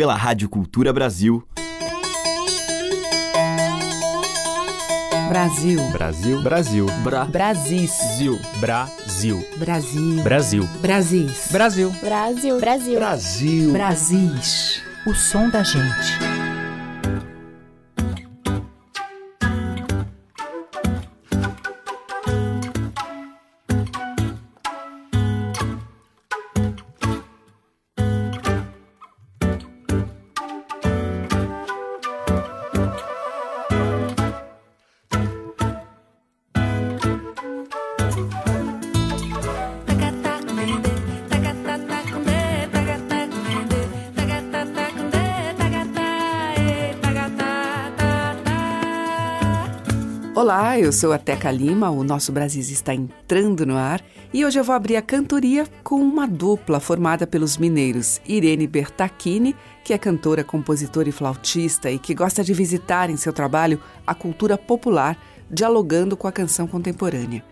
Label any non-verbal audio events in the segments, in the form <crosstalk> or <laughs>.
pela Rádio Cultura Brasil. Brasil. Brasil. Brasil. Bra. Brasis. Brasil. Brasil. Brasil. Brasis. Brasil. Brasil. Brasil. Brasil. Brasis. O som da gente. Olá, eu sou a Teca Lima, o nosso Brasil está entrando no ar e hoje eu vou abrir a cantoria com uma dupla formada pelos mineiros Irene Bertacchini, que é cantora, compositora e flautista e que gosta de visitar em seu trabalho a cultura popular, dialogando com a canção contemporânea.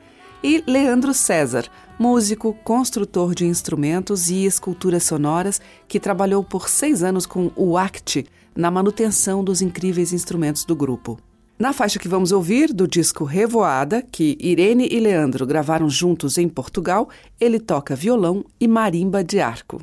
E Leandro César, músico, construtor de instrumentos e esculturas sonoras, que trabalhou por seis anos com o ACT na manutenção dos incríveis instrumentos do grupo. Na faixa que vamos ouvir, do disco Revoada, que Irene e Leandro gravaram juntos em Portugal, ele toca violão e marimba de arco.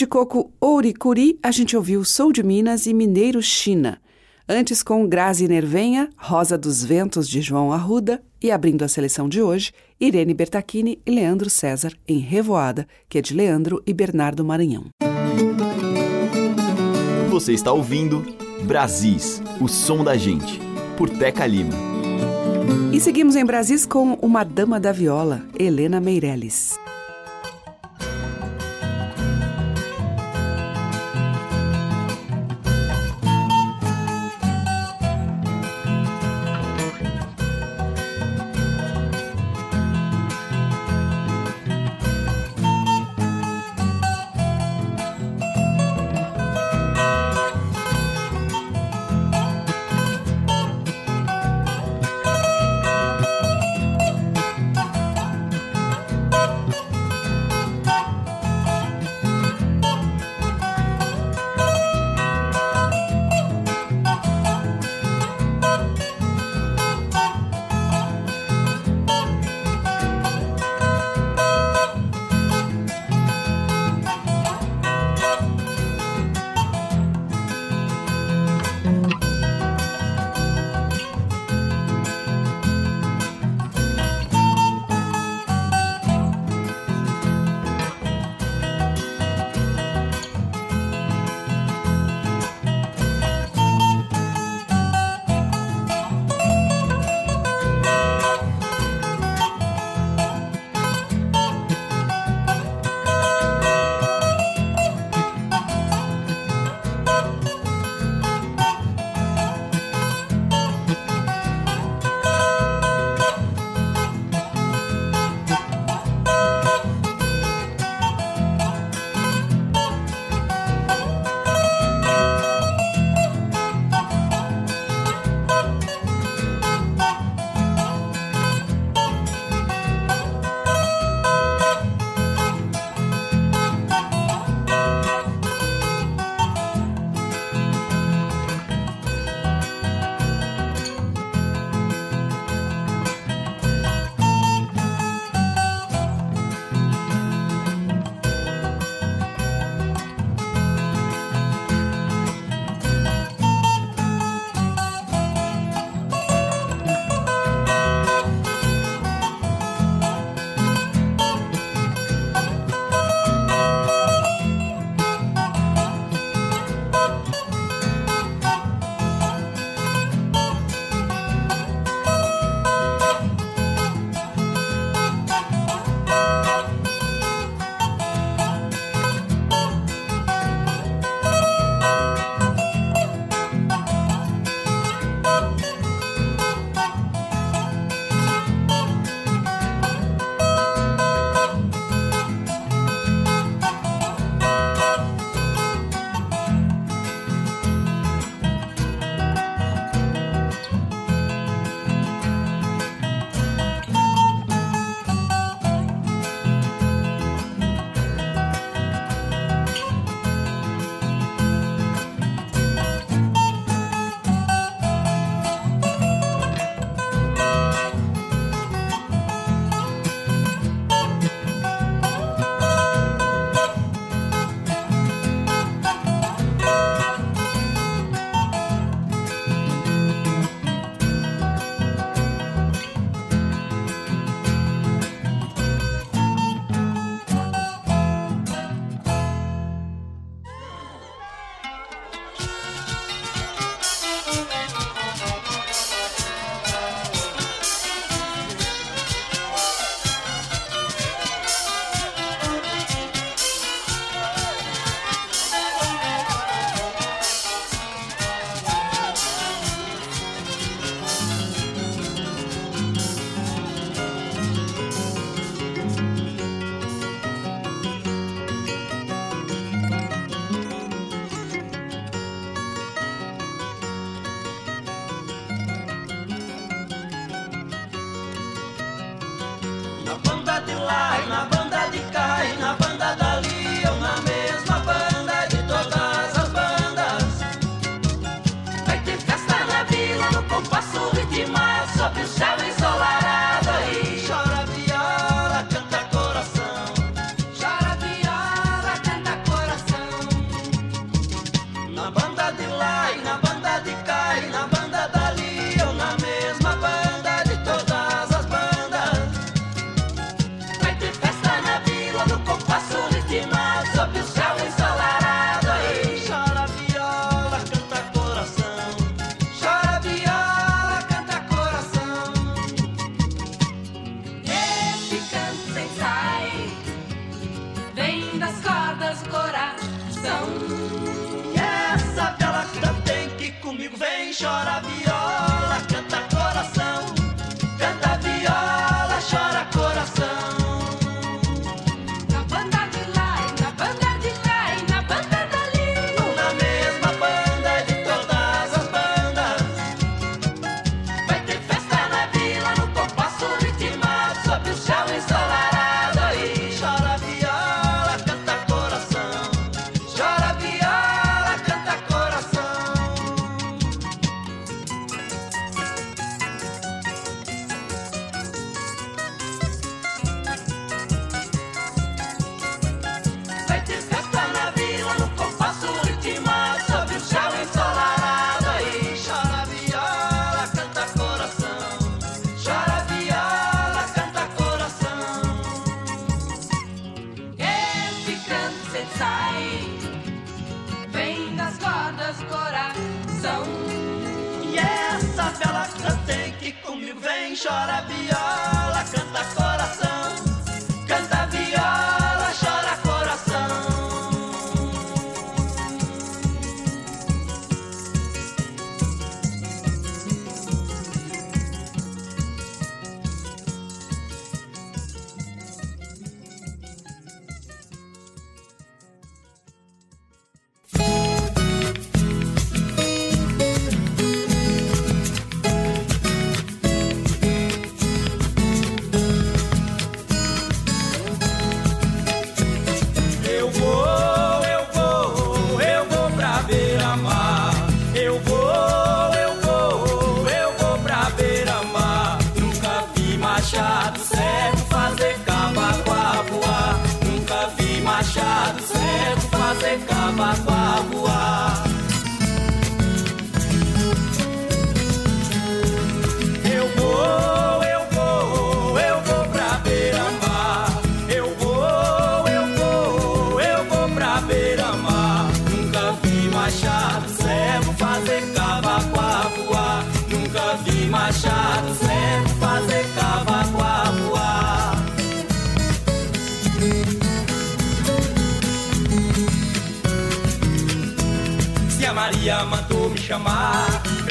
De coco Ouricuri, a gente ouviu Sou de Minas e Mineiro China. Antes, com Grazi Nervenha, Rosa dos Ventos de João Arruda e abrindo a seleção de hoje, Irene Bertacchini e Leandro César em Revoada, que é de Leandro e Bernardo Maranhão. Você está ouvindo Brasis, o som da gente, por Teca Lima. E seguimos em Brasis com uma dama da viola, Helena Meirelles.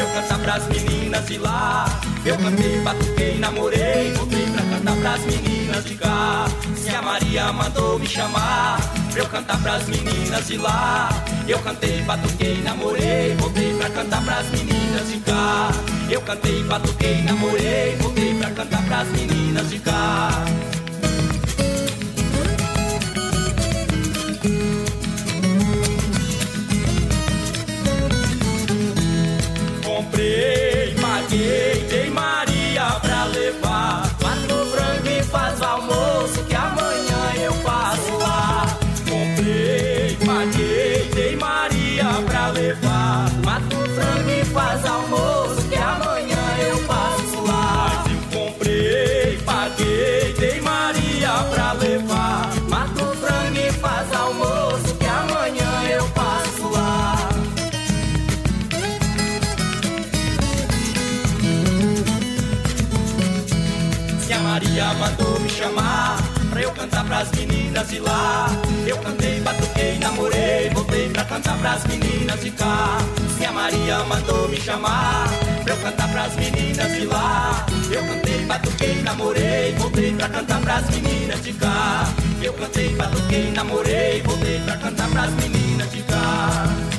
Cantar pras meninas de lá. Eu cantei, batuquei, namorei Voltei pra cantar pras meninas de cá. Se a Maria mandou me chamar Pra eu cantar pras meninas de lá. Eu cantei, batuquei, namorei Voltei pra cantar pras meninas de cá. Eu cantei, batuquei, namorei Voltei pra cantar pras meninas de cá de lá. Eu cantei, batuquei, namorei Voltei pra cantar pras meninas de cá. Se a Maria mandou me chamar Pra eu cantar pras meninas de lá. Eu cantei, batuquei, namorei Voltei pra cantar pras meninas de cá. Eu cantei, batuquei, namorei Voltei pra cantar pras meninas de cá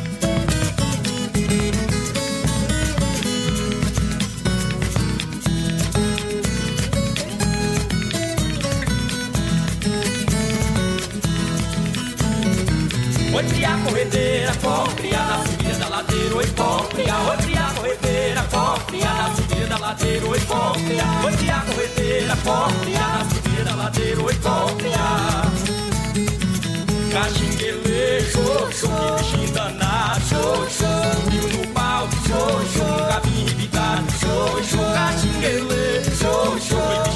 Oi, cria corredeira, compre na subida da ladeira, oi, compre Oi, cria corredeira, compre na subida da ladeira, oi, compre Oi, cria corredeira, compre na subida da ladeira, oi, compre Caxinguele, show, que bichinho danado, show Subiu no pau, show, cabinho show, show. Caxinguele, show,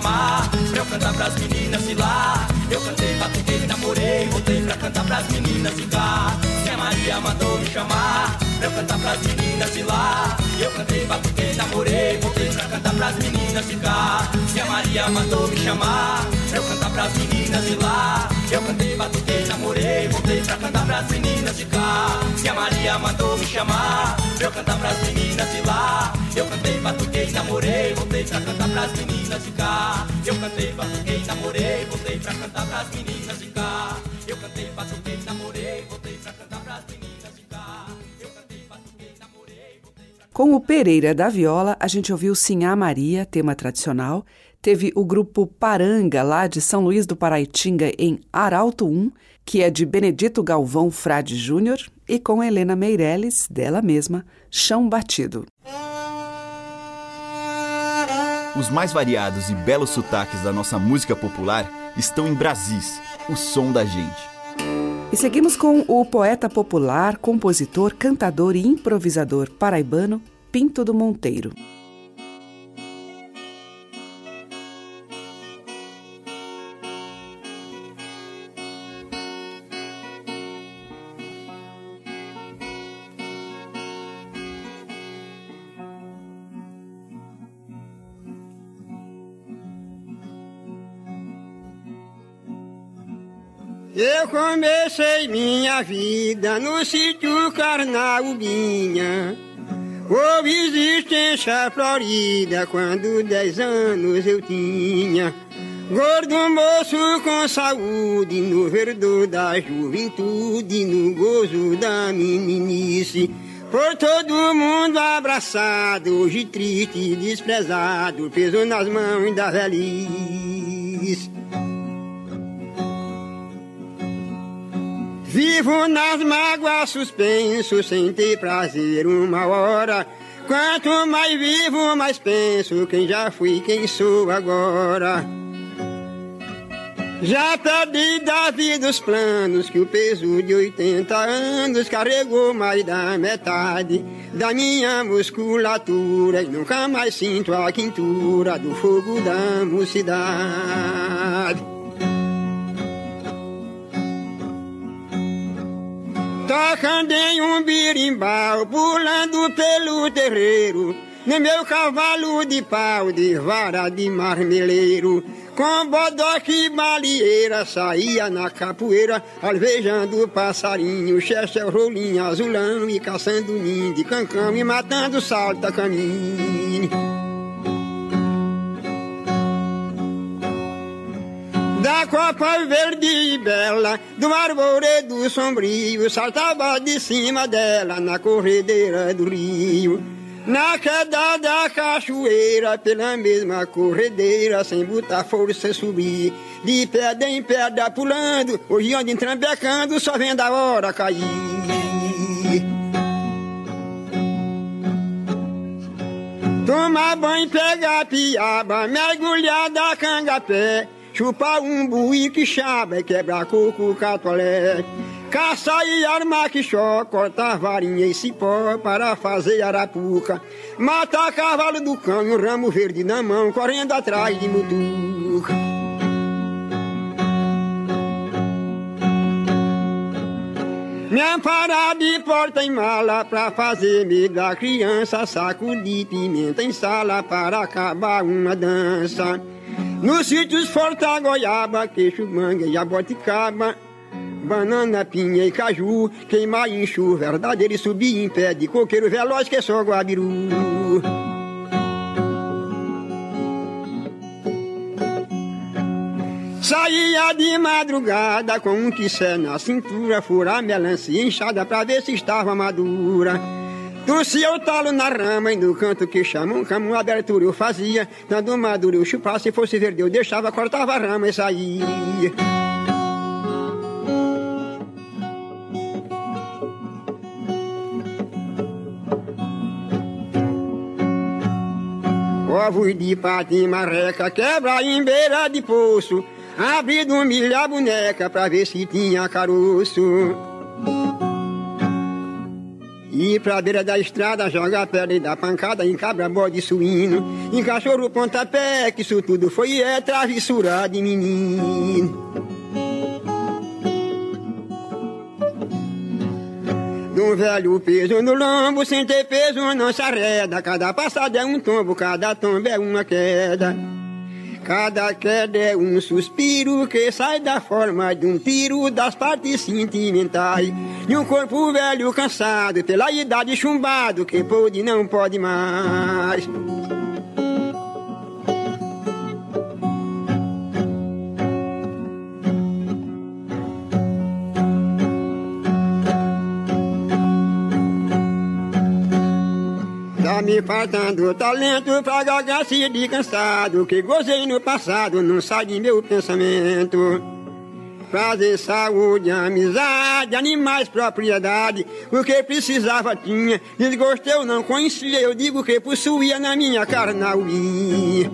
pra eu cantar pras meninas de lá, eu cantei, batuquei, namorei, voltei pra cantar pras meninas de cá. A Maria mandou me chamar pra eu cantar pras meninas de lá, eu cantei, batuquei, namorei, voltei pra cantar pras meninas de cá. A Maria mandou me chamar pra eu cantar pras meninas de lá, eu cantei, batuquei, namorei, voltei pra cantar pras meninas de cá. A Maria mandou me chamar pra eu cantar pras meninas de lá, pra cantar pras meninas de cá. Eu cantei, batuquei, namorei, voltei pra cantar pras meninas de cá. Eu cantei, batuquei, namorei, voltei pra cantar pras meninas de cá. Eu cantei, batuquei, namorei, voltei pra Com o Pereira da viola, a gente ouviu Sinhá Maria, tema tradicional. Teve o grupo Paranga, lá de São Luís do Paraitinga, em Arauto 1, que é de Benedito Galvão Frade Júnior, e com Helena Meirelles, dela mesma, Chão Batido. Os mais variados e belos sotaques da nossa música popular estão em Brasis, o som da gente. E seguimos com o poeta popular, compositor, cantador e improvisador paraibano Pinto do Monteiro. Eu comecei minha vida no sítio Carnaubinha. Houve existência florida quando dez anos eu tinha. Gordo moço com saúde, no verdor da juventude, no gozo da meninice. Por todo mundo abraçado, hoje triste e desprezado, peso nas mãos da velhice. Vivo nas mágoas suspenso, sem ter prazer uma hora. Quanto mais vivo, mais penso quem já fui, quem sou agora. Já perdi da vida os planos que o peso de 80 anos carregou mais da metade da minha musculatura e nunca mais sinto a quintura do fogo da mocidade. Tocando em um birimbau, pulando pelo terreiro, no meu cavalo de pau, de vara de marmeleiro, com bodoque e malieira, saía na capoeira, alvejando passarinho, chechel, rolinho, azulão, e caçando ninho de cancão, e matando salta caminho. Da copa verde e bela, do arvoredo sombrio, saltava de cima dela na corredeira do rio. Na queda da cachoeira, pela mesma corredeira, sem botar força subir. De pedra em pedra pulando, hoje ando entrambecando, só vendo a hora cair. Tomar banho, pegar piaba, mergulhar da cangapé. Chupar um buí que chaba e quebrar coco catolé. Caça e armar que chó, cortar varinha e cipó para fazer arapuca. Matar cavalo do cão ramo verde na mão, correndo atrás de mutuca. Me amparar de porta em mala pra fazer medo da criança, saco de pimenta em sala para acabar uma dança. Nos sítios forta goiaba, queixo, manga jaboticaba, banana, pinha e caju, queimar enxu, verdadeiro e subir em pé de coqueiro veloz que é só guabiru. Saía de madrugada com um quissé na cintura, furar melancia inchada pra ver se estava madura. O talo na rama e no canto que chamam camo abertura eu fazia, dando madura eu chupar, se fosse verde eu deixava, cortava a rama e saía. Ovos de patim marreca, quebra em beira de poço, um milho a boneca pra ver se tinha caroço. E pra beira da estrada joga pedra e dá pancada em cabra, bode suíno, em cachorro pontapé, que isso tudo foi é travessura de menino. Um velho peso no lombo, sem ter peso não se arreda. Cada passada é um tombo, cada tombo é uma queda. Cada queda é um suspiro que sai da forma de um tiro das partes sentimentais. De um corpo velho cansado, pela idade chumbado, que pode não pode mais. Tá me faltando talento pra gagacia de cansado Que gozei no passado, não sai de meu pensamento. Fazer saúde, amizade, animais, propriedade O que precisava tinha, desgostei eu não conhecia Eu digo que possuía na minha carnauia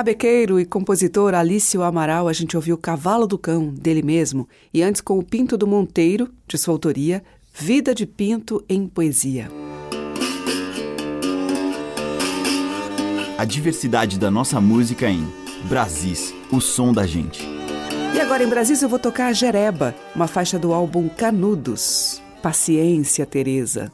Rabequeiro e compositor Alício Amaral, a gente ouviu Cavalo do Cão, dele mesmo, e antes com o Pinto do Monteiro, de sua autoria, Vida de Pinto em Poesia. A diversidade da nossa música em Brasis, o som da gente. E agora em Brasis eu vou tocar a Jereba, uma faixa do álbum Canudos. Paciência, Teresa.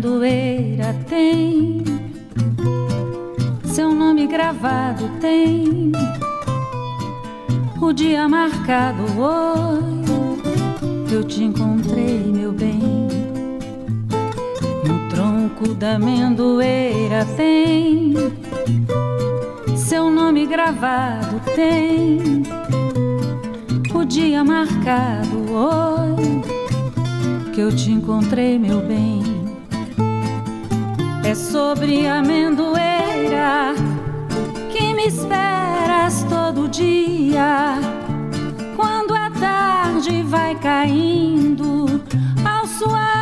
Amendoeira tem. Seu nome gravado tem o dia marcado hoje eu te encontrei meu bem. No tronco da amendoeira tem seu nome gravado tem o dia marcado hoje que eu te encontrei meu bem é sobre a amendoeira que me esperas todo dia. Quando a tarde vai caindo ao suar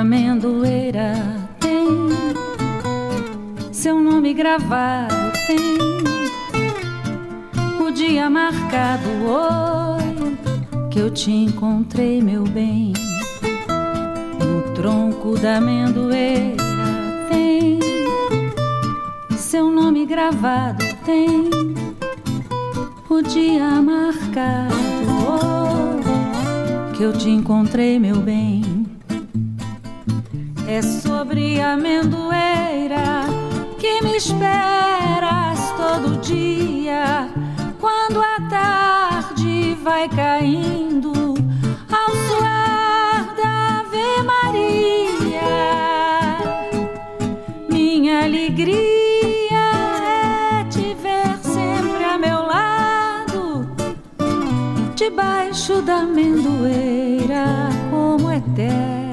amendoeira tem seu nome gravado, tem o dia marcado hoje que eu te encontrei, meu bem. No tronco da amendoeira tem seu nome gravado, tem o dia marcado hoje que eu te encontrei, meu bem. É sobre a amendoeira que me esperas todo dia. Quando a tarde vai caindo ao suar da Ave Maria, minha alegria é te ver sempre a meu lado, debaixo da amendoeira, como eterno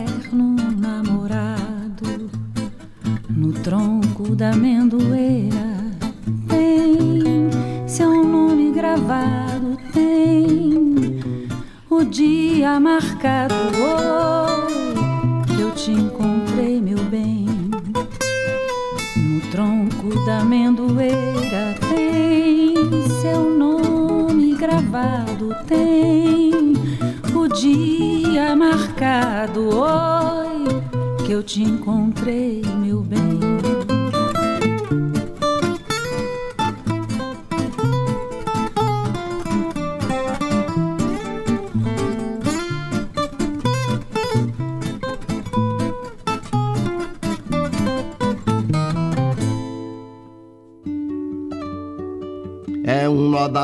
tronco da amendoeira tem seu nome gravado, tem o dia marcado. que eu te encontrei, meu bem. No tronco da amendoeira tem seu nome gravado, tem o dia marcado. Oi, que eu te encontrei, meu bem.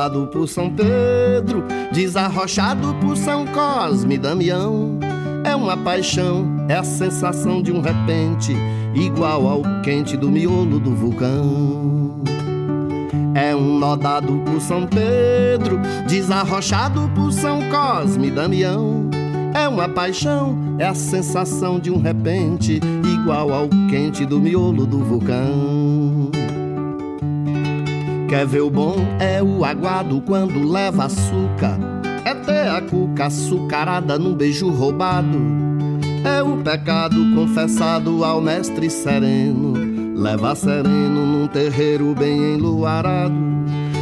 Dado por São Pedro, desarrochado por São Cosme e Damião. É uma paixão, é a sensação de um repente, igual ao quente do miolo do vulcão. É um nó dado por São Pedro, desarrochado por São Cosme e Damião. É uma paixão, é a sensação de um repente, igual ao quente do miolo do vulcão. Quer ver o bom? É o aguado quando leva açúcar. É ter a cuca açucarada num beijo roubado. É o pecado confessado ao mestre sereno. Leva sereno num terreiro bem enluarado.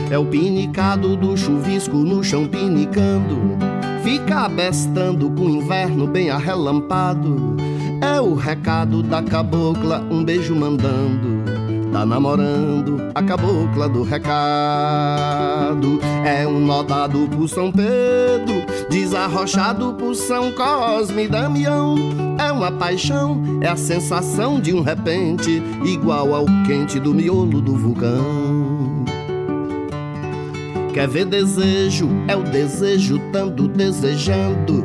É o pinicado do chuvisco no chão pinicando. Fica abestando com o inverno bem arrelampado. É o recado da cabocla, um beijo mandando. Tá namorando a cabocla do recado. É um nó dado por São Pedro, desarrochado por São Cosme e Damião. É uma paixão, é a sensação de um repente, igual ao quente do miolo do vulcão. Quer ver desejo? É o desejo tanto desejando.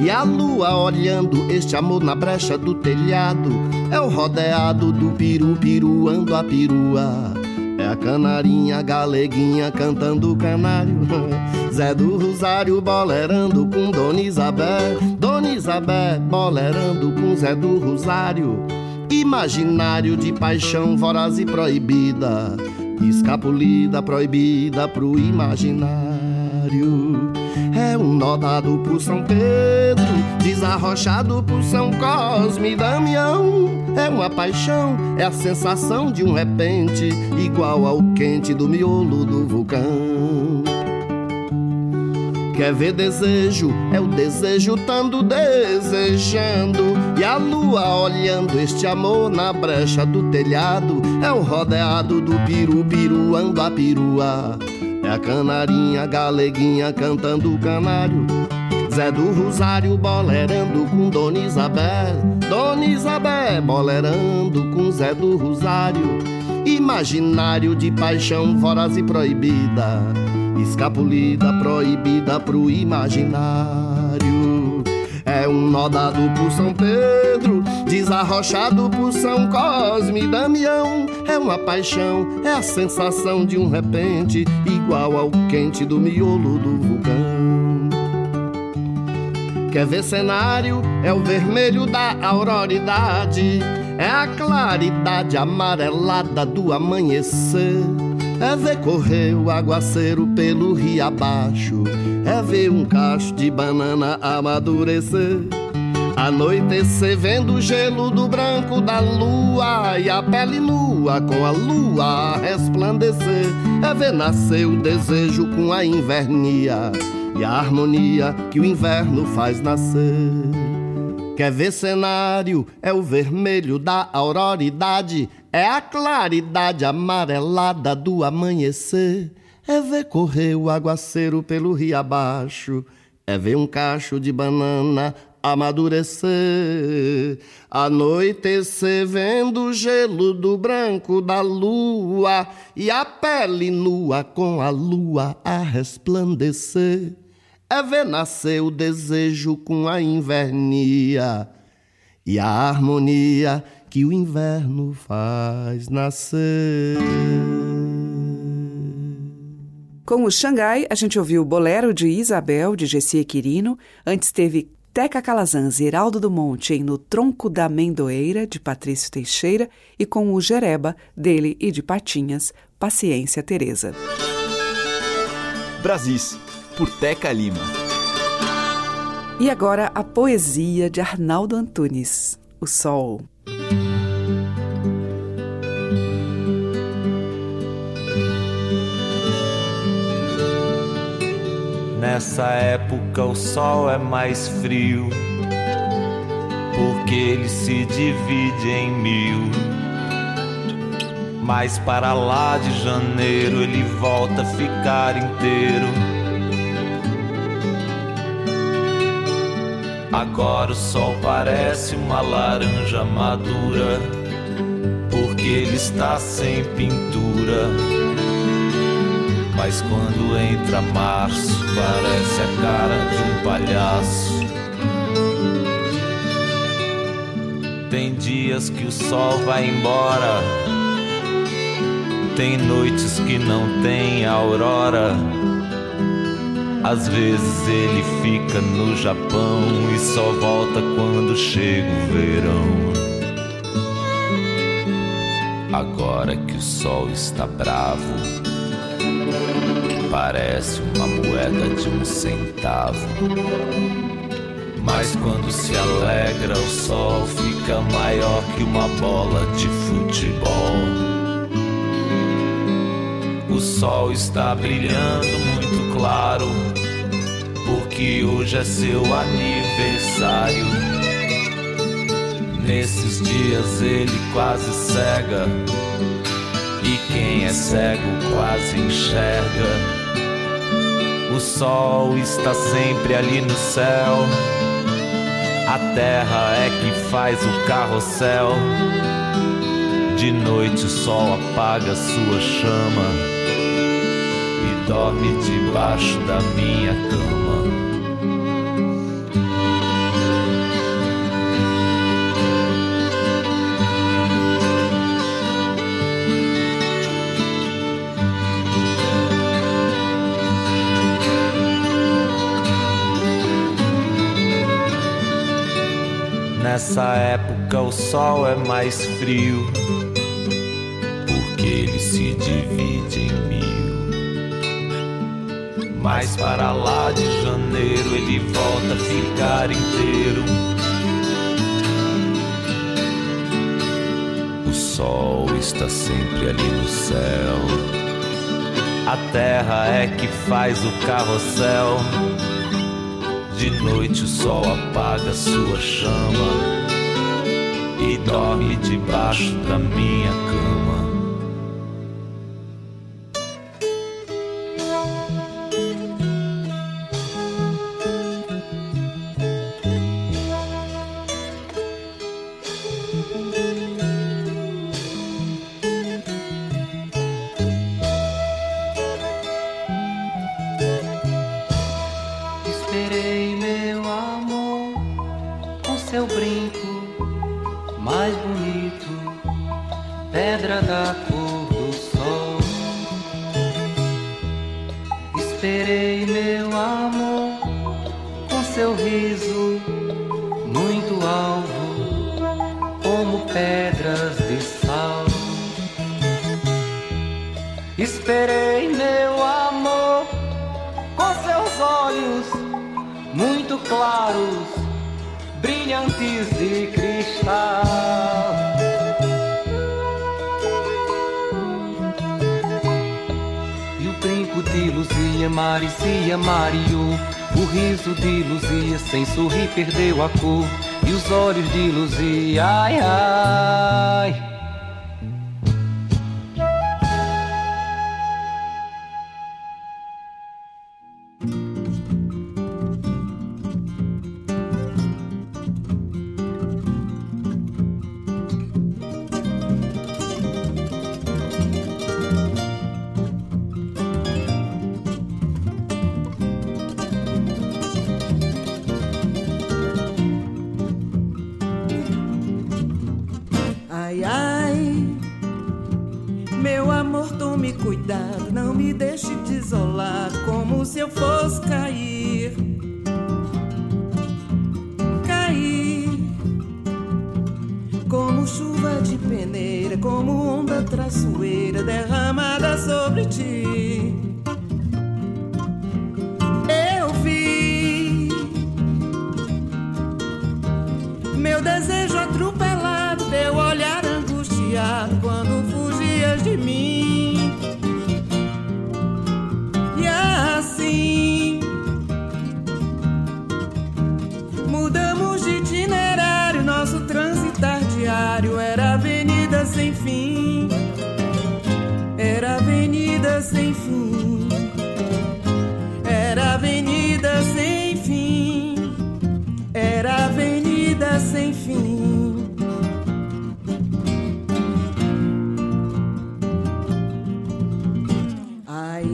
E a lua olhando este amor na brecha do telhado. É o rodeado do piru piruando a perua. É a canarinha galeguinha cantando canário. <laughs> Zé do Rosário bolerando com Dona Isabel. Dona Isabel bolerando com Zé do Rosário. Imaginário de paixão voraz e proibida. Escapulida, proibida pro imaginário. É um nó dado por São Pedro, desarrochado por São Cosme e Damião. É uma paixão, é a sensação de um repente, igual ao quente do miolo do vulcão. Quer ver desejo? É o desejo tando desejando. E a lua olhando este amor na brecha do telhado. É o rodeado do piru piruando a perua. É a canarinha galeguinha cantando canário. Zé do Rosário bolerando com Dona Isabel. Dona Isabel bolerando com Zé do Rosário. Imaginário de paixão voraz e proibida escapulida, proibida pro imaginário. É um nó dado por São Pedro, desarrochado por São Cosme e Damião. É uma paixão, é a sensação de um repente, igual ao quente do miolo do vulcão. Quer ver cenário? É o vermelho da auroridade, é a claridade amarelada do amanhecer. É ver correr o aguaceiro pelo rio abaixo. É ver um cacho de banana amadurecer. Anoitecer vendo o gelo do branco da lua e a pele nua com a lua resplandecer. É ver nascer o desejo com a invernia e a harmonia que o inverno faz nascer. Quer ver cenário? É o vermelho da auroridade, é a claridade amarelada do amanhecer. É ver correr o aguaceiro pelo rio abaixo, é ver um cacho de banana amadurecer. Anoitecer vendo o gelo do branco da lua e a pele nua com a lua a resplandecer é ver nascer o desejo com a invernia e a harmonia que o inverno faz nascer. Com o Xangai, a gente ouviu o Bolero de Isabel, de Gessie Quirino. Antes teve Teca Calazans e Heraldo do Monte em No Tronco da Mendoeira, de Patrício Teixeira. E com o Jereba, dele e de Patinhas, Paciência Teresa. Brasis por Teca Lima. E agora a poesia de Arnaldo Antunes, O Sol. Nessa época o sol é mais frio, porque ele se divide em mil. Mas para lá de janeiro ele volta a ficar inteiro Agora o sol parece uma laranja madura, porque ele está sem pintura. Mas quando entra março, parece a cara de um palhaço. Tem dias que o sol vai embora, tem noites que não tem aurora. Às vezes ele fica no Japão e só volta quando chega o verão. Agora que o sol está bravo, parece uma moeda de um centavo. Mas quando se alegra, o sol fica maior que uma bola de futebol. O sol está brilhando muito claro porque hoje é seu aniversário. Nesses dias ele quase cega, e quem é cego quase enxerga. O sol está sempre ali no céu, a terra é que faz o carrossel. De noite o sol apaga sua chama e dorme debaixo da minha cama. Nessa época o sol é mais frio, porque ele se divide em mil. Mas para lá de janeiro ele volta a ficar inteiro. O sol está sempre ali no céu. A terra é que faz o carrossel. De noite o sol apaga sua chama e dorme debaixo da minha cama. Perdeu a cor e os olhos de Luzia, ai ai.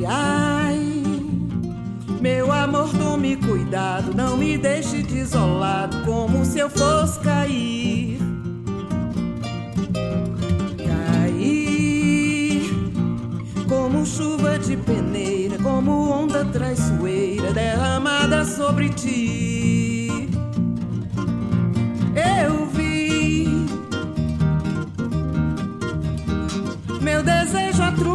ai. Meu amor, tome cuidado, não me deixe desolado, como se eu fosse cair. Cair, como chuva de peneira, como onda traiçoeira derramada sobre ti. Eu vi meu desejo atroz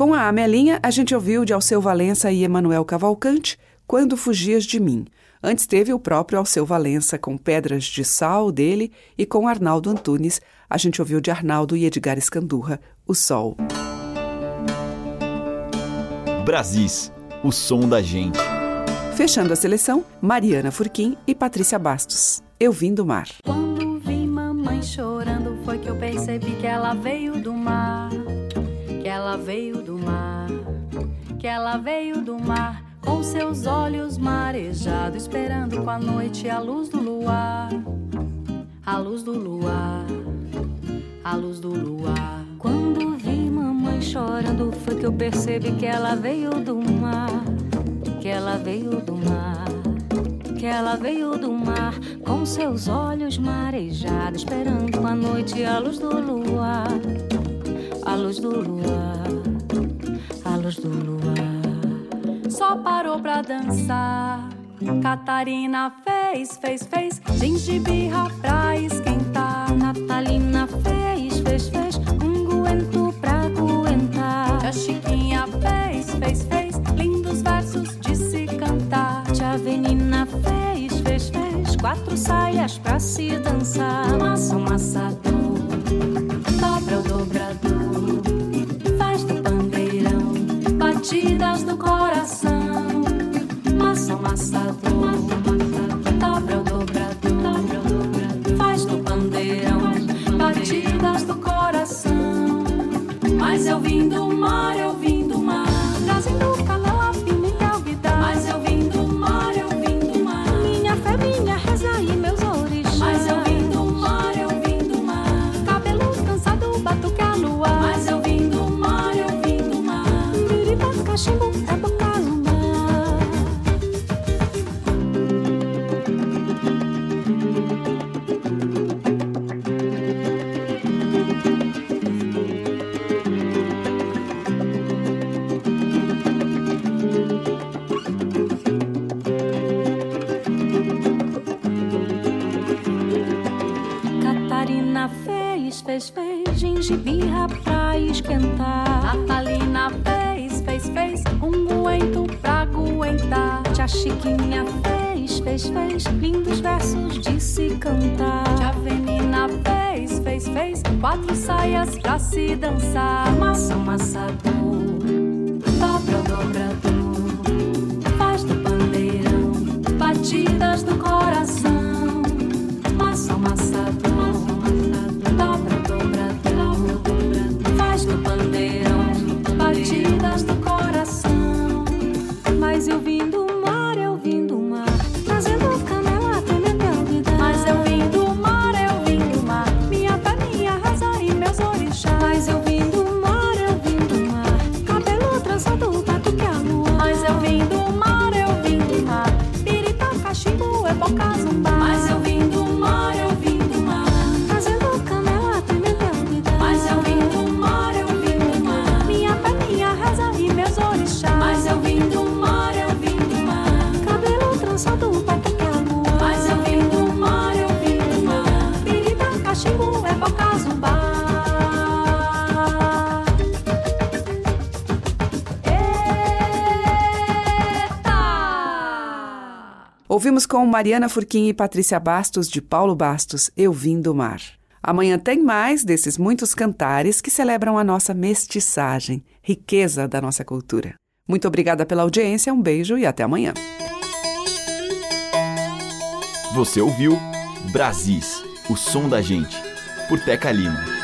Com a Amelinha, a gente ouviu de Alceu Valença e Emanuel Cavalcante, Quando Fugias de Mim. Antes teve o próprio Alceu Valença com Pedras de Sal dele e com Arnaldo Antunes, a gente ouviu de Arnaldo e Edgar Escandurra, O Sol. Brasis, o som da gente. Fechando a seleção, Mariana Furquim e Patrícia Bastos. Eu vim do mar. Quando vi mamãe chorando, foi que eu percebi que ela veio do mar ela veio do mar, que ela veio do mar com seus olhos marejados, esperando com a noite a luz do luar, a luz do luar, a luz do luar. Quando vi mamãe chorando, foi que eu percebi que ela veio do mar, que ela veio do mar que ela veio do mar com seus olhos marejados, esperando com a noite a luz do luar, a luz do luar, a luz do luar. Só parou pra dançar. Catarina fez, fez, fez, gengibirra pra esquentar. Natalina fez, fez, fez, unguento pra aguentar. A Chiquinha fez, fez, fez, lindos versos de se cantar. Tia Venina fez, fez, fez, quatro saias pra se dançar. Massa, amassador, dobra o dobrador, faz do pandeirão, batidas do coração. Massa, amassador, dobra o dobrador, faz do pandeirão, batidas do coração. Mas eu vim do mar, eu vim fez, fez, gengibirra pra esquentar. Natalina fez, fez, fez unguento pra aguentar. Tia Chiquinha fez, fez, fez lindos versos de se cantar. Tia Venina fez, fez, fez quatro saias pra se dançar. Massa, amassador, dobra o dobrador, faz do pandeirão, batidas do coração. Massa, amassador, Ouvimos com Mariana Furquim e Patrícia Bastos, de Paulo Bastos, Eu Vim do Mar. Amanhã tem mais desses muitos cantares que celebram a nossa mestiçagem, riqueza da nossa cultura. Muito obrigada pela audiência, um beijo e até amanhã. Você ouviu Brasis, o som da gente, por Teca Lima.